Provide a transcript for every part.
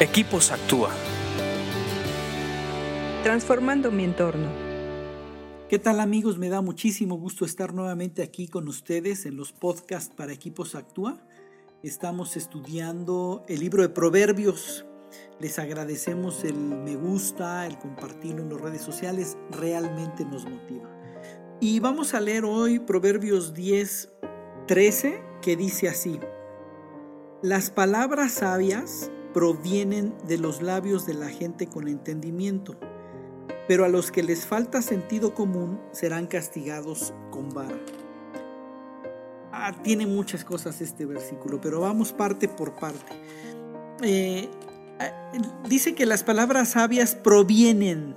Equipos Actúa. Transformando mi entorno. ¿Qué tal amigos? Me da muchísimo gusto estar nuevamente aquí con ustedes en los podcasts para Equipos Actúa. Estamos estudiando el libro de Proverbios. Les agradecemos el me gusta, el compartirlo en las redes sociales. Realmente nos motiva. Y vamos a leer hoy Proverbios 10, 13, que dice así. Las palabras sabias provienen de los labios de la gente con entendimiento, pero a los que les falta sentido común serán castigados con vara. Ah, tiene muchas cosas este versículo, pero vamos parte por parte. Eh, eh, dice que las palabras sabias provienen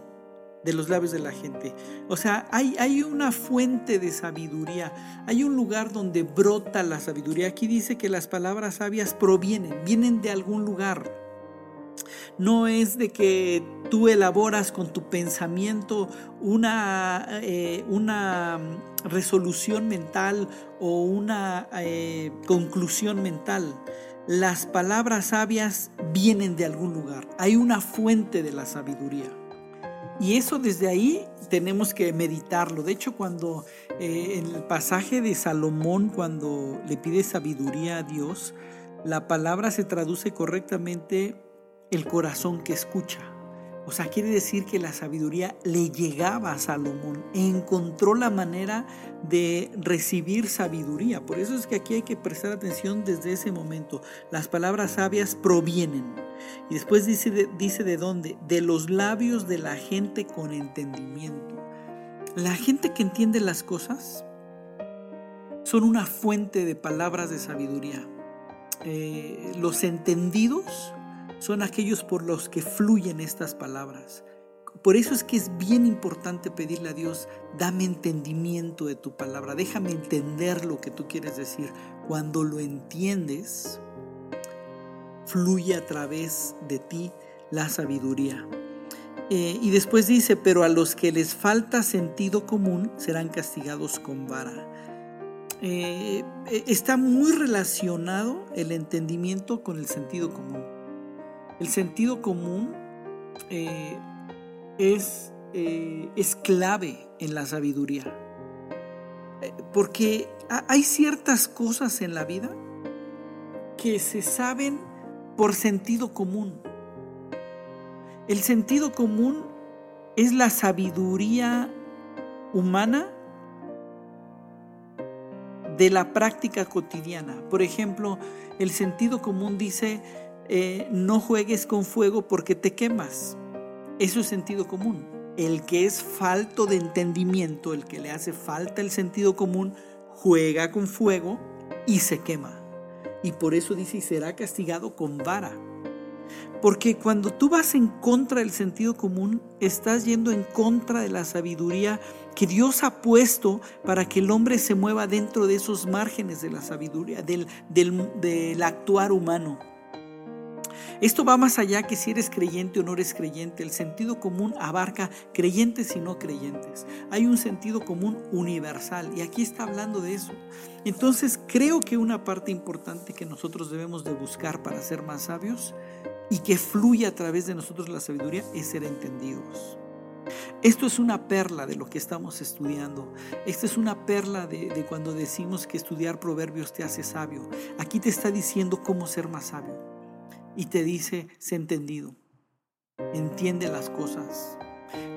de los labios de la gente. O sea, hay, hay una fuente de sabiduría, hay un lugar donde brota la sabiduría. Aquí dice que las palabras sabias provienen, vienen de algún lugar. No es de que tú elaboras con tu pensamiento una, eh, una resolución mental o una eh, conclusión mental. Las palabras sabias vienen de algún lugar. Hay una fuente de la sabiduría. Y eso desde ahí tenemos que meditarlo. De hecho, cuando eh, en el pasaje de Salomón, cuando le pide sabiduría a Dios, la palabra se traduce correctamente el corazón que escucha. O sea, quiere decir que la sabiduría le llegaba a Salomón, encontró la manera de recibir sabiduría. Por eso es que aquí hay que prestar atención desde ese momento. Las palabras sabias provienen. Y después dice de, dice de dónde? De los labios de la gente con entendimiento. La gente que entiende las cosas son una fuente de palabras de sabiduría. Eh, los entendidos son aquellos por los que fluyen estas palabras. Por eso es que es bien importante pedirle a Dios, dame entendimiento de tu palabra, déjame entender lo que tú quieres decir. Cuando lo entiendes, fluye a través de ti la sabiduría. Eh, y después dice, pero a los que les falta sentido común serán castigados con vara. Eh, está muy relacionado el entendimiento con el sentido común. El sentido común eh, es, es clave en la sabiduría. Porque hay ciertas cosas en la vida que se saben por sentido común. El sentido común es la sabiduría humana de la práctica cotidiana. Por ejemplo, el sentido común dice, eh, no juegues con fuego porque te quemas. Eso es sentido común. El que es falto de entendimiento, el que le hace falta el sentido común, juega con fuego y se quema. Y por eso dice, y será castigado con vara. Porque cuando tú vas en contra del sentido común, estás yendo en contra de la sabiduría que Dios ha puesto para que el hombre se mueva dentro de esos márgenes de la sabiduría, del, del actuar humano. Esto va más allá que si eres creyente o no eres creyente. El sentido común abarca creyentes y no creyentes. Hay un sentido común universal y aquí está hablando de eso. Entonces creo que una parte importante que nosotros debemos de buscar para ser más sabios y que fluye a través de nosotros la sabiduría es ser entendidos. Esto es una perla de lo que estamos estudiando. Esta es una perla de, cuando decimos que estudiar proverbios te hace sabio. Aquí te está diciendo cómo ser más sabio y te dice, sé entendido, entiende las cosas.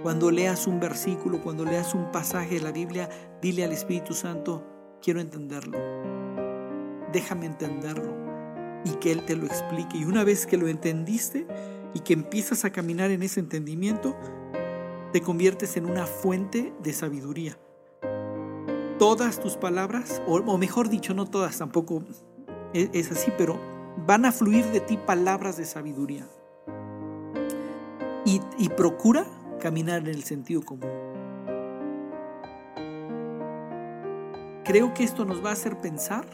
Cuando leas un versículo, cuando leas un pasaje de la Biblia, dile al Espíritu Santo, quiero entenderlo, déjame entenderlo y que Él te lo explique. Y una vez que lo entendiste y que empiezas a caminar en ese entendimiento, te conviertes en una fuente de sabiduría. Todas tus palabras, o, mejor dicho, no todas, tampoco es así, pero van a fluir de ti palabras de sabiduría. Y, procura caminar en el sentido común. Creo que esto nos va a hacer pensar,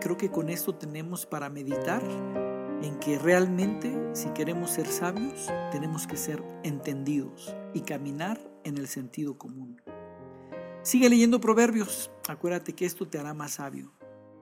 creo que con esto tenemos para meditar en que realmente si queremos ser sabios, tenemos que ser entendidos y caminar en el sentido común. Sigue leyendo proverbios, acuérdate que esto te hará más sabio.